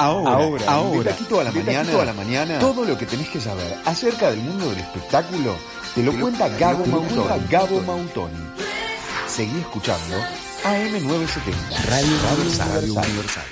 Ahora, ahora, ahora, toda la mañana, toda la mañana, todo lo que tenés que saber acerca del mundo del espectáculo te lo, cuenta Gabo Mautoni. Gabo Mautoni. Seguí escuchando AM970, Radio, Radio Universal.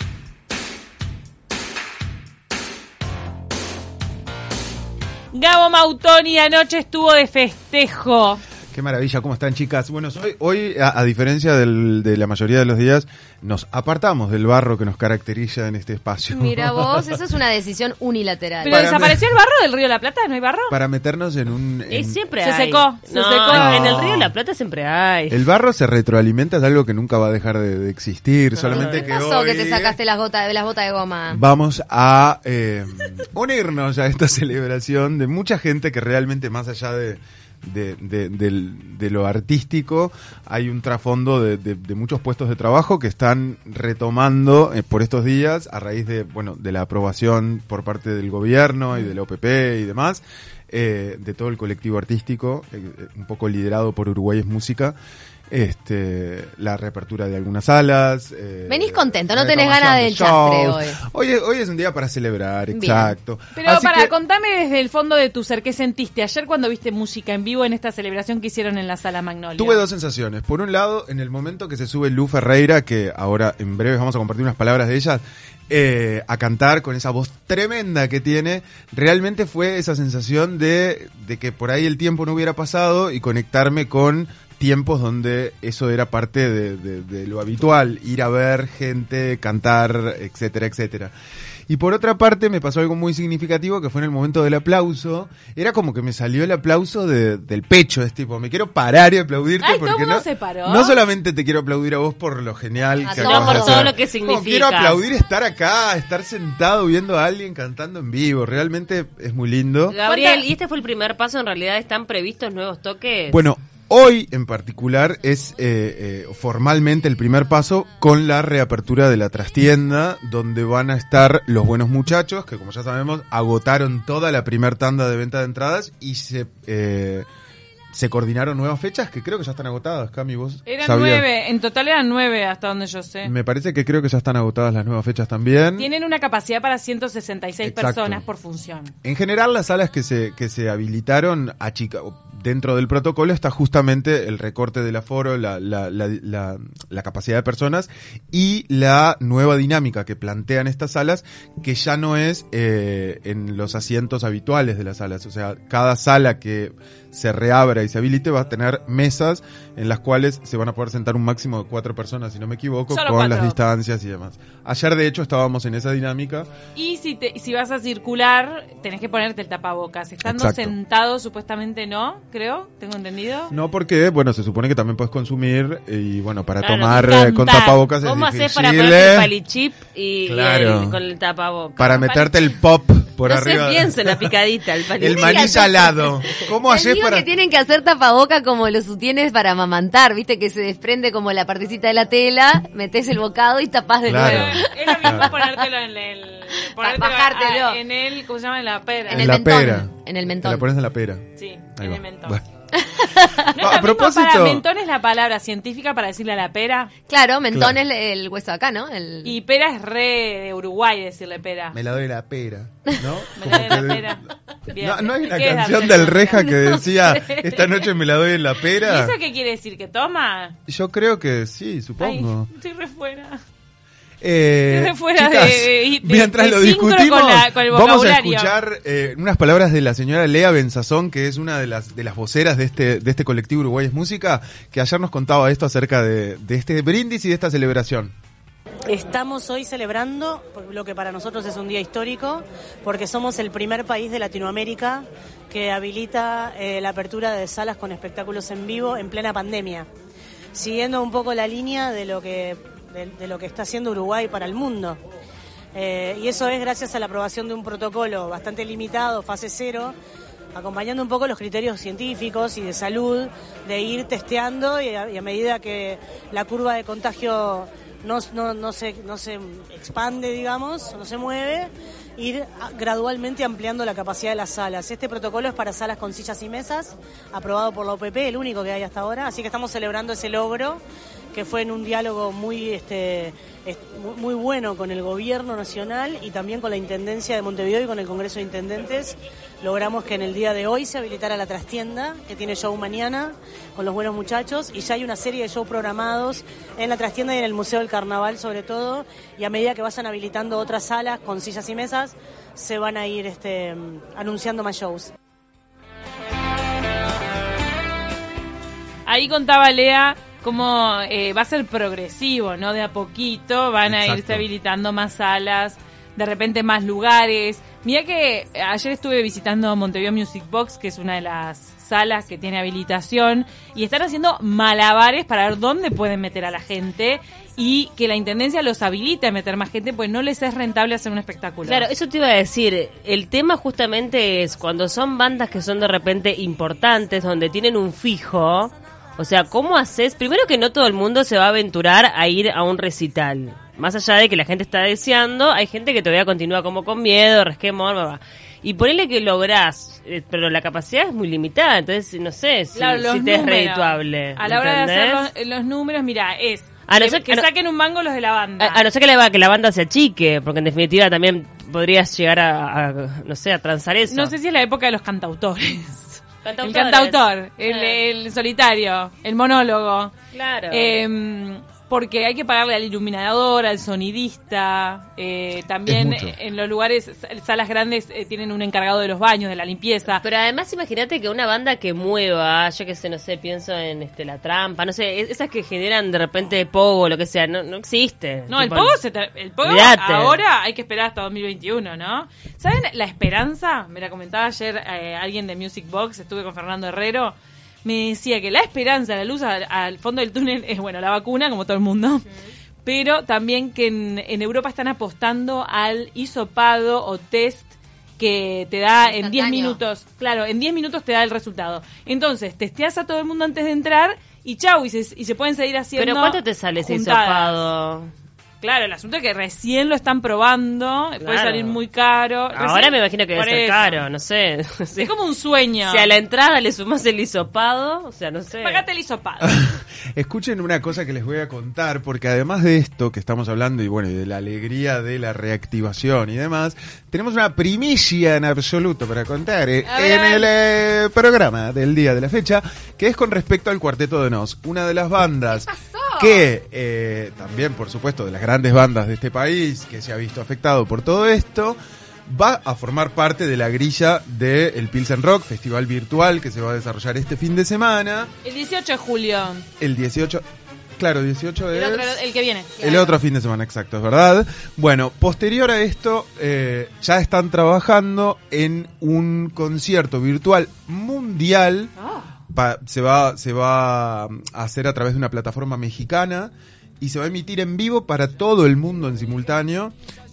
Gabo Mautoni anoche estuvo de festejo. Qué maravilla, ¿cómo están chicas? Bueno, hoy, hoy a, diferencia de la mayoría de los días, nos apartamos del barro que nos caracteriza en este espacio. Mira vos, eso es una decisión unilateral. Pero desapareció el barro del Río de la Plata, ¿no hay barro? Para meternos en un... siempre se secó, se secó. En el Río de la Plata siempre hay. El barro se retroalimenta, es algo que nunca va a dejar de, existir, solamente ¿Qué que pasó hoy que te sacaste las botas, las botas de goma? Vamos a eh, unirnos a esta celebración de mucha gente que realmente más allá de de, de, lo artístico, hay un trasfondo de, muchos puestos de trabajo que están retomando eh, por estos días a raíz de, bueno, de la aprobación por parte del gobierno y de la OPP y demás, eh, de todo el colectivo artístico, eh, un poco liderado por Uruguay es Música este, la reapertura de algunas salas. Eh, Venís contento, no tenés ganas del chastre hoy. hoy. Hoy es un día para celebrar, exacto. Pero para, contame desde el fondo de tu ser, ¿qué sentiste ayer cuando viste música en vivo en esta celebración que hicieron en la sala Magnolia? Tuve dos sensaciones. Por un lado, en el momento que se sube Lu Ferreira, que ahora en breve vamos a compartir unas palabras de ella, eh, a cantar con esa voz tremenda que tiene, realmente fue esa sensación de, de que por ahí el tiempo no hubiera pasado y conectarme con tiempos donde eso era parte de, lo habitual, ir a ver gente, cantar, etcétera, etcétera. Y por otra parte me pasó algo muy significativo que fue en el momento del aplauso. Era como que me salió el aplauso del pecho, es tipo, me quiero parar y aplaudirte porque no, se paró? no solamente te quiero aplaudir a vos por lo genial que no, por todo lo que significa. quiero aplaudir estar acá, estar sentado viendo a alguien cantando en vivo. Realmente es muy lindo. Gabriel, ¿y este fue el primer paso? ¿En realidad están previstos nuevos toques? Bueno, Hoy en particular es eh, eh, formalmente el primer paso con la reapertura de la trastienda, donde van a estar los buenos muchachos, que como ya sabemos agotaron toda la primera tanda de venta de entradas y se eh, se coordinaron nuevas fechas que creo que ya están agotadas, Cami, vos Eran nueve, en total eran nueve hasta donde yo sé. Me parece que creo que ya están agotadas las nuevas fechas también. Tienen una capacidad para 166 personas por función. En general las salas que se, que se habilitaron a chica, dentro del protocolo está justamente el recorte del aforo, la, la, la, la, capacidad de personas y la nueva dinámica que plantean estas salas, que ya no es eh, en los asientos habituales de las salas. O sea, cada sala que se reabra y se habilite va a tener mesas en las cuales se van a poder sentar un máximo de cuatro personas, si no me equivoco, con las distancias y demás. Ayer, de hecho, estábamos en esa dinámica. Y si, te, si vas a circular, tenés que ponerte el tapabocas. Estando sentado, supuestamente no, creo, tengo entendido. No, porque, bueno, se supone que también puedes consumir y, bueno, para tomar eh, con tapabocas ¿Cómo es haces para ponerte el palichip y, con el tapabocas? Para meterte el pop por no arriba. Se piensa la picadita, el palichip. El maní salado. ¿Cómo haces para...? que tienen que hacer tapaboca como los sutienes para amamantar, viste que se desprende como la partecita de la tela, metes el bocado y tapás de nuevo. Es lo mismo ponértelo en el... Bajártelo. en el, ¿cómo se llama? En la pera. En, el mentón. En el mentón. Te la pones en la pera. Sí, en el mentón. A propósito. Para mentón es la palabra científica para decirle a la pera. Claro, mentón es el hueso acá, ¿no? Y pera es re de Uruguay decirle pera. Me la doy la pera, ¿no? me la doy la pera. No, hay una canción del Reja que decía esta noche me la doy en la pera. ¿Y eso qué quiere decir? ¿Que toma? Yo creo que sí, supongo. Ay, estoy re fuera. Eh, mientras lo discutimos, vamos a escuchar eh, unas palabras de la señora Lea Benzazón, que es una de las de las voceras de este de este colectivo Uruguay es Música, que ayer nos contaba esto acerca de, de este brindis y de esta celebración. Estamos hoy celebrando lo que para nosotros es un día histórico, porque somos el primer país de Latinoamérica que habilita eh, la apertura de salas con espectáculos en vivo en plena pandemia, siguiendo un poco la línea de lo que de, lo que está haciendo Uruguay para el mundo. Eh, y eso es gracias a la aprobación de un protocolo bastante limitado, fase cero, acompañando un poco los criterios científicos y de salud, de ir testeando y a, medida que la curva de contagio no, no, no, se, no se expande, digamos, no se mueve, ir gradualmente ampliando la capacidad de las salas. Este protocolo es para salas con sillas y mesas, aprobado por la OPP, el único que hay hasta ahora, así que estamos celebrando ese logro que fue en un diálogo muy, este, muy bueno con el gobierno nacional y también con la Intendencia de Montevideo y con el Congreso de Intendentes. Logramos que en el día de hoy se habilitara la trastienda, que tiene show mañana con los buenos muchachos, y ya hay una serie de shows programados en la trastienda y en el Museo del Carnaval sobre todo, y a medida que vayan habilitando otras salas con sillas y mesas, se van a ir este, anunciando más shows. Ahí contaba Lea cómo eh, va a ser progresivo, ¿no? De a poquito van a irse habilitando más salas, de repente más lugares. Mira que ayer estuve visitando Montevideo Music Box, que es una de las salas que tiene habilitación, y están haciendo malabares para ver dónde pueden meter a la gente y que la intendencia los habilite a meter más gente, pues no les es rentable hacer un espectáculo. Claro, eso te iba a decir. El tema justamente es cuando son bandas que son de repente importantes, donde tienen un fijo. O sea, ¿cómo haces? Primero que no todo el mundo se va a aventurar a ir a un recital. Más allá de que la gente está deseando, hay gente que todavía continúa como con miedo, resquemor, bla, Y ponele que lográs, eh, pero la capacidad es muy limitada, entonces no sé si, te es redituable. A la hora de hacer los números, mira, es a no ser que, saquen un mango los de la banda. A, no ser que la, que la banda se achique, porque en definitiva también podrías llegar a, no sé, a transar eso. No sé si es la época de los cantautores. El cantautor, el, solitario, el monólogo. Claro. Eh, porque hay que pagarle al iluminador, al sonidista, eh, también en los lugares, salas grandes eh, tienen un encargado de los baños, de la limpieza. Pero además imagínate que una banda que mueva, yo que sé, no sé, pienso en este la trampa, no sé, esas que generan de repente pogo, lo que sea, no, no existe. No, el pogo, se el pogo ahora hay que esperar hasta 2021, ¿no? ¿Saben la esperanza? Me la comentaba ayer eh, alguien de Music Box, estuve con Fernando Herrero me decía que la esperanza, la luz al, fondo del túnel es, bueno, la vacuna, como todo el mundo, pero también que en, Europa están apostando al hisopado o test que te da en 10 minutos, claro, en 10 minutos te da el resultado. Entonces, testeas a todo el mundo antes de entrar y chau, y se, y se pueden seguir haciendo. ¿Pero cuánto te sale ese hisopado? Claro, el asunto es que recién lo están probando, puede salir muy caro. Ahora me imagino que debe ser caro, no sé. Es como un sueño. Si a la entrada le sumas el hisopado, o sea, no sé. Pagate el hisopado. Escuchen una cosa que les voy a contar, porque además de esto que estamos hablando, y bueno, y de la alegría de la reactivación y demás, tenemos una primicia en absoluto para contar eh, en el eh, programa del día de la fecha, que es con respecto al Cuarteto de Nos, una de las bandas que eh, también, por supuesto, de las grandes bandas de este país, que se ha visto afectado por todo esto, va a formar parte de la grilla del el Pilsen Rock, festival virtual que se va a desarrollar este fin de semana. El 18 de julio. El 18... Claro, 18 es... El, que viene. El otro fin de semana, exacto, es verdad. Bueno, posterior a esto, eh, ya están trabajando en un concierto virtual mundial. Ah se, va, se va a hacer a través de una plataforma mexicana y se va a emitir en vivo para todo el mundo en simultáneo.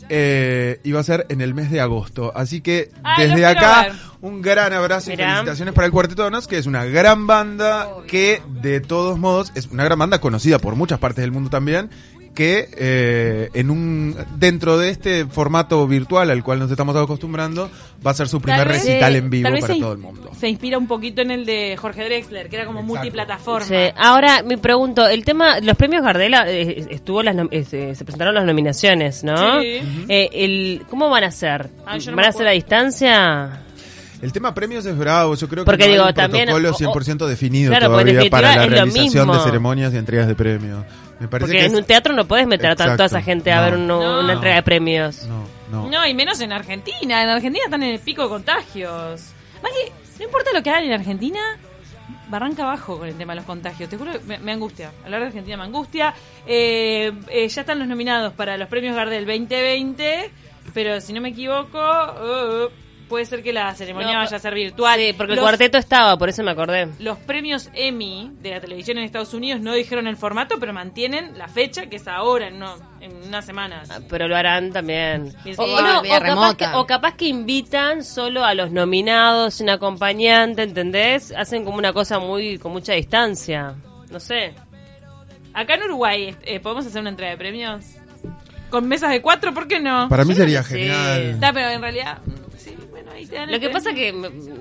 Eh, va a ser en el mes de agosto. Así que desde acá, un gran abrazo y felicitaciones para el Cuarteto de Nos, que es una gran banda que, de todos modos, es una gran banda conocida por muchas partes del mundo también que eh, en un dentro de este formato virtual al cual nos estamos acostumbrando va a ser su primer recital en vivo para todo el mundo. Se inspira un poquito en el de Jorge Drexler, que era como multiplataforma. Ahora me pregunto, el tema, los premios Gardela eh, estuvo las se presentaron las nominaciones, ¿no? Sí. Eh, el, ¿Cómo van a ser? ¿Van a ser a distancia? El tema premios es bravo, yo creo que no hay un protocolo 100% definido todavía para la realización de ceremonias y entregas de premios. Porque en un teatro no puedes meter a toda esa gente a ver una entrega de premios. No, no. No, y menos en Argentina. En Argentina están en el pico de contagios. Más que, no importa lo que hagan en Argentina, barranca abajo con el tema de los contagios. Te juro que me, angustia. Hablar de Argentina me angustia. Eh, eh, ya están los nominados para los premios Gardel 2020, pero si no me equivoco... Uh, puede ser que la ceremonia vaya a ser virtual. Sí, porque el cuarteto estaba, por eso me acordé. Los premios Emmy de la televisión en Estados Unidos no dijeron el formato, pero mantienen la fecha, que es ahora, en, no, en unas semanas. Ah, pero lo harán también. o, capaz que, invitan solo a los nominados, un acompañante, ¿entendés? Hacen como una cosa muy con mucha distancia. No sé. Acá en Uruguay, eh, ¿podemos hacer una entrega de premios? Con mesas de cuatro, ¿por qué no? Para mí sería genial. Está, pero en realidad Lo que pasa que,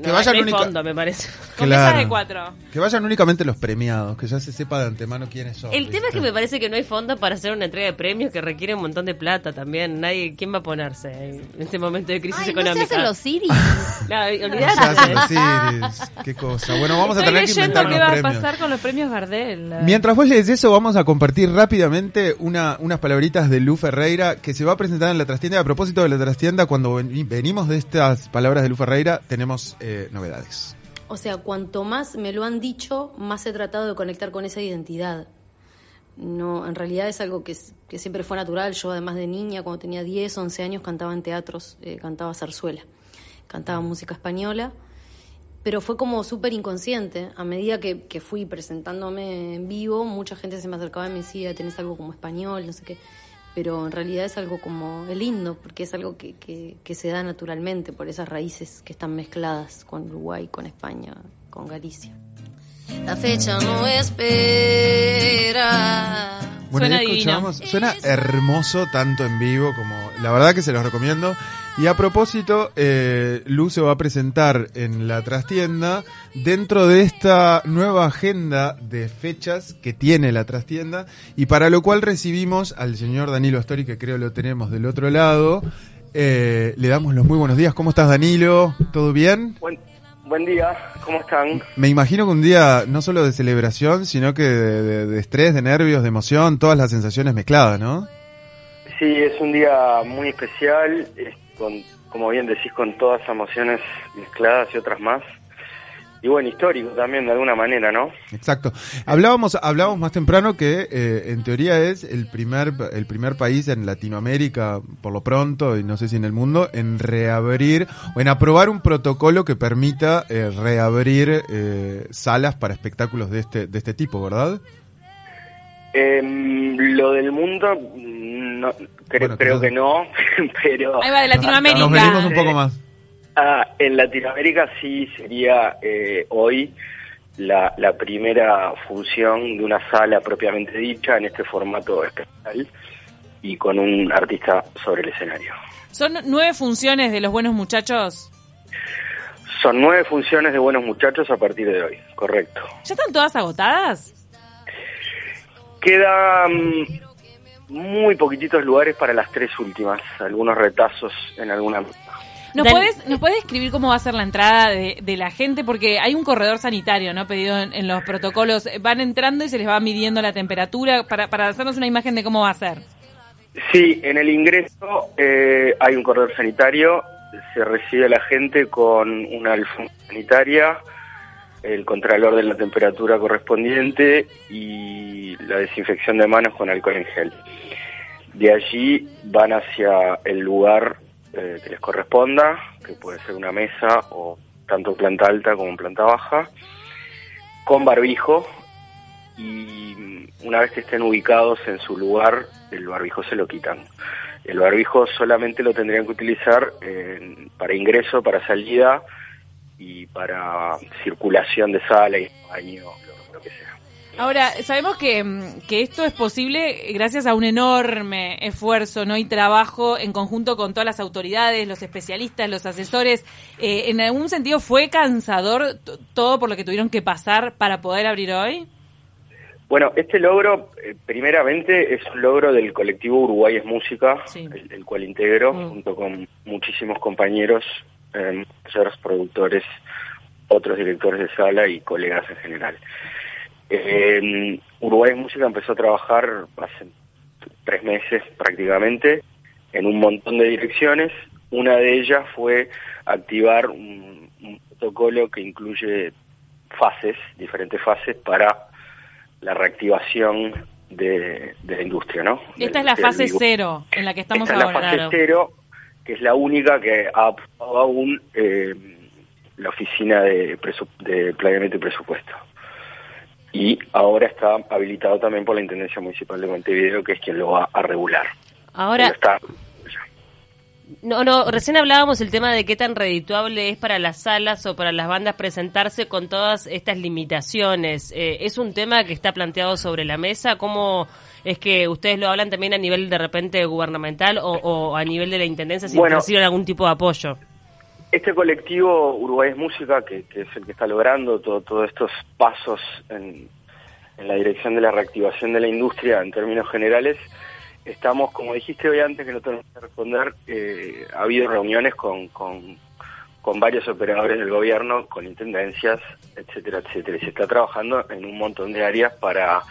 que vayan única... fondo, me parece. Con mesas de cuatro. Que vayan únicamente los premiados, que ya se sepa de antemano quiénes son. El tema es que me parece que no hay fondo para hacer una entrega de premios que requiere un montón de plata también. Nadie, ¿quién va a ponerse en este momento de crisis económica? No se hacen los Siris. no, olvidate. Qué cosa. Bueno, vamos a tener que inventar qué va a pasar con los premios Gardel. Mientras vos lees eso, vamos a compartir rápidamente una, unas palabritas de Lu Ferreira que se va a presentar en la trastienda. A propósito de la trastienda, cuando venimos de estas palabras de Lu Ferreira, tenemos eh, novedades. O sea, cuanto más me lo han dicho, más he tratado de conectar con esa identidad. No, en realidad es algo que, que siempre fue natural. Yo, además de niña, cuando tenía 10, 11 años, cantaba en teatros, eh, cantaba zarzuela, cantaba música española, pero fue como súper inconsciente. A medida que, que, fui presentándome en vivo, mucha gente se me acercaba y me decía, tenés algo como español, no sé qué pero en realidad es algo como el lindo, porque es algo que, que, se da naturalmente por esas raíces que están mezcladas con Uruguay, con España, con Galicia. La fecha no espera. Bueno, suena escuchamos, suena hermoso tanto en vivo como la verdad que se los recomiendo. Y a propósito, eh, Lu se va a presentar en la trastienda dentro de esta nueva agenda de fechas que tiene la trastienda y para lo cual recibimos al señor Danilo Astori, que creo lo tenemos del otro lado. Eh, le damos los muy buenos días. ¿Cómo estás, Danilo? ¿Todo bien? Buen, buen día, ¿cómo están? Me imagino que un día no solo de celebración, sino que de, de estrés, de nervios, de emoción, todas las sensaciones mezcladas, ¿no? Sí, es un día muy especial con, como bien decís, con todas emociones mezcladas y otras más. Y bueno, histórico también de alguna manera, ¿no? Exacto. Hablábamos, hablábamos más temprano que eh, en teoría es el primer, el primer país en Latinoamérica, por lo pronto, y no sé si en el mundo, en reabrir o en aprobar un protocolo que permita eh, reabrir eh, salas para espectáculos de este, de este tipo, ¿verdad? Em, lo del mundo, no, creo, que no, pero... Ahí va, de Latinoamérica. Nos venimos un poco más. Ah, en Latinoamérica sí sería eh, hoy la, la primera función de una sala propiamente dicha en este formato especial y con un artista sobre el escenario. ¿Son nueve funciones de los buenos muchachos? Son nueve funciones de buenos muchachos a partir de hoy, correcto. ¿Ya están todas agotadas? Quedan muy poquititos lugares para las tres últimas, algunos retazos en alguna... ¿Nos puedes, ¿Nos puedes escribir cómo va a ser la entrada de, la gente? Porque hay un corredor sanitario, ¿no? Pedido en, los protocolos. Van entrando y se les va midiendo la temperatura para, para hacernos una imagen de cómo va a ser. Sí, en el ingreso eh, hay un corredor sanitario. Se recibe a la gente con una alfombra sanitaria, el contralor de la temperatura correspondiente y la desinfección de manos con alcohol en gel. De allí van hacia el lugar eh, que les corresponda, que puede ser una mesa o tanto planta alta como planta baja, con barbijo y una vez que estén ubicados en su lugar, el barbijo se lo quitan. El barbijo solamente lo tendrían que utilizar para ingreso, para salida, y para circulación de sala y baño, lo, que sea. Ahora, sabemos que, mm, que, esto es posible gracias a un enorme esfuerzo ¿no? y trabajo en conjunto con todas las autoridades, los especialistas, los asesores. Eh, ¿En algún sentido fue cansador todo por lo que tuvieron que pasar para poder abrir hoy? Bueno, este logro, eh, primeramente, es un logro del colectivo Uruguay es Música, el, cual integro mm. junto con muchísimos compañeros eh, productores, otros directores de sala y colegas en general. Eh, Uruguay Música empezó a trabajar hace tres meses prácticamente en un montón de direcciones. Una de ellas fue activar un, protocolo que incluye fases, diferentes fases para la reactivaún de, la industria, ¿no? Esta es la fase cero en la que estamos Esta ahora. Es la fase cero que es la única que ha aprobado aún eh, la Oficina de, de Planeamiento y Presupuesto. Y ahora está habilitado también por la Intendencia Municipal de Montevideo, que es quien lo va a regular. Ahora, no, no, recién hablábamos el tema de qué tan redituable es para las salas o para las bandas presentarse con todas estas limitaciones. Eh, ¿Es un tema que está planteado sobre la mesa? ¿Cómo es que ustedes lo hablan también a nivel de repente gubernamental o, a nivel de la intendencia si reciben algún tipo de apoyo? Este colectivo Uruguay es Música, que, es el que está logrando todos estos pasos en, la dirección de la reactivación de la industria en términos generales, estamos, como dijiste hoy antes, que no tenemos que responder, eh, ha habido reuniones con, con, con, varios operadores del gobierno, con intendencias, etcétera, etcétera. Y se está trabajando en un montón de áreas para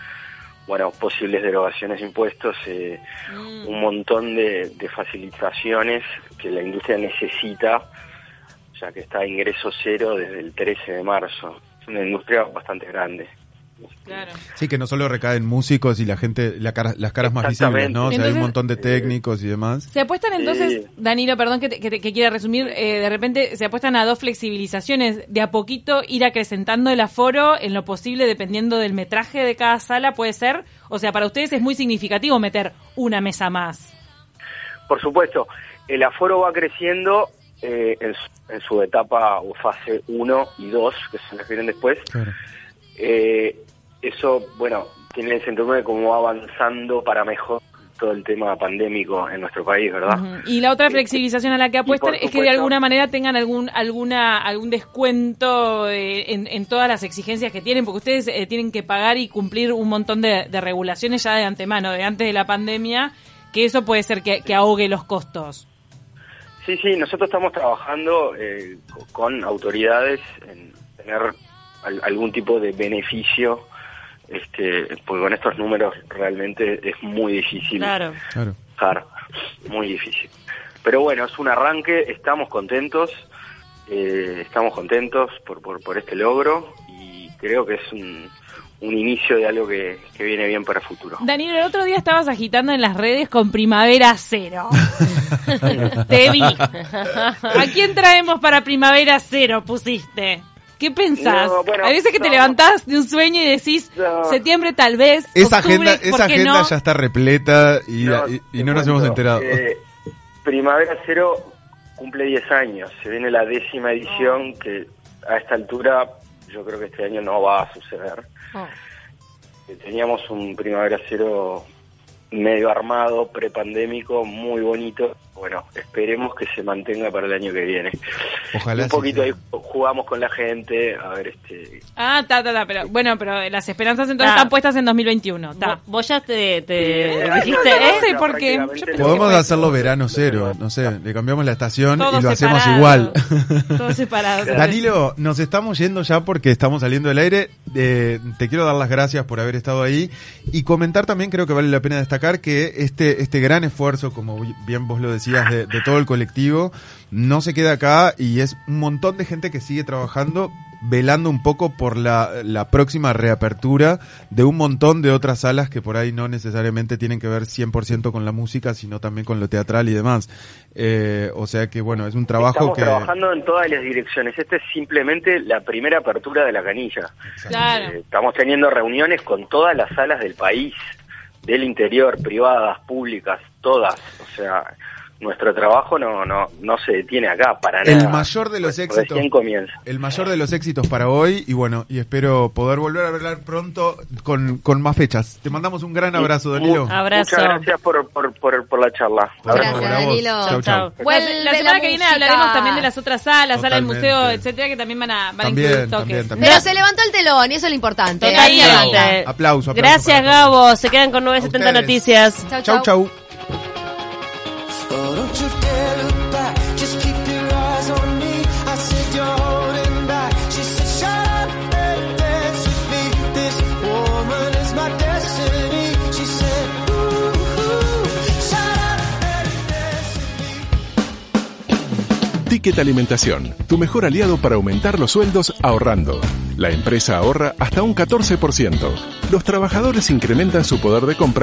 bueno, posibles derogaciones de impuestos, eh, mm. un montón de, facilitaciones que la industria necesita, ya que está a ingreso cero desde el 13 de marzo. Es una industria bastante grande. Sí, que no solo recaen músicos y la gente, la las caras más visibles, ¿no? O sea, hay un montón de técnicos y demás. Se apuestan entonces, Danilo, perdón que, que, quiera resumir, eh, de repente se apuestan a dos flexibilizaciones, de a poquito ir acrecentando el aforo en lo posible dependiendo del metraje de cada sala, puede ser. O sea, para ustedes es muy significativo meter una mesa más. Por supuesto, el aforo va creciendo eh, en, su, etapa o fase 1 y 2, que se refieren después. Eh, eso, bueno, tiene el sentido de cómo va avanzando para mejor todo el tema pandémico en nuestro país, ¿verdad? Y la otra flexibilización a la que apuestan es que de alguna manera tengan algún alguna algún descuento eh, en, todas las exigencias que tienen, porque ustedes eh, tienen que pagar y cumplir un montón de, regulaciones ya de antemano, de antes de la pandemia, que eso puede ser que, ahogue los costos. Sí, sí, nosotros estamos trabajando eh, con autoridades en tener algún tipo de beneficio este porque con estos números realmente es muy difícil claro. claro. muy difícil pero bueno es un arranque estamos contentos eh, estamos contentos por, por, este logro y creo que es un, un inicio de algo que, que, viene bien para el futuro. Daniel, el otro día estabas agitando en las redes con Primavera Cero. Te vi. ¿A quién traemos para Primavera Cero pusiste? ¿Qué pensás? Hay veces que te levantás de un sueño y decís, septiembre tal vez. Esa agenda, esa agenda ya está repleta y no, nos hemos enterado. Eh, Primavera Cero cumple 10 años. Se viene la décima edición que a esta altura yo creo que este año no va a suceder. Oh. Eh, teníamos un Primavera Cero medio armado, prepandémico, muy bonito. Bueno, esperemos que se mantenga para el año que viene. Ojalá. Un poquito ahí jugamos con la gente, a ver este. Ah, está, está, pero bueno, pero las esperanzas entonces están puestas en 2021. Vos ya te, dijiste, ¿eh? porque podemos hacerlo verano cero, no sé, le cambiamos la estación y lo hacemos igual. Todos separados. Danilo, nos estamos yendo ya porque estamos saliendo del aire. Eh, te quiero dar las gracias por haber estado ahí y comentar también creo que vale la pena destacar que este, este gran esfuerzo, como bien vos lo decías, de, todo el colectivo, no se queda acá y es un montón de gente que sigue trabajando velando un poco por la, la, próxima reapertura de un montón de otras salas que por ahí no necesariamente tienen que ver 100% con la música, sino también con lo teatral y demás. Eh, o sea que, bueno, es un trabajo Estamos trabajando en todas las direcciones. Esta es simplemente la primera apertura de la canilla. Claro. estamos teniendo reuniones con todas las salas del país del interior, privadas, públicas, todas. O sea, nuestro trabajo no, no, no se detiene acá para nada. El mayor de los éxitos. comienza. El mayor de los éxitos para hoy y bueno, y espero poder volver a hablar pronto con, con más fechas. Te mandamos un gran abrazo, Danilo. Abrazo. Muchas gracias por, por, por, por la charla. Gracias, Danilo. Chau, chau. Bueno, la semana que viene hablaremos también de las otras salas, sala del museo, etcétera, que también van a, van también, a incluir toques. Pero se levantó el telón y eso es lo importante. Totalmente. Aplauso, aplauso. Gracias, Gabo. Se quedan con 970 noticias. Chau, chau. chau. Ticket Alimentación, tu mejor aliado para aumentar los sueldos ahorrando. La empresa ahorra hasta un 14%. Los trabajadores incrementan su poder de compra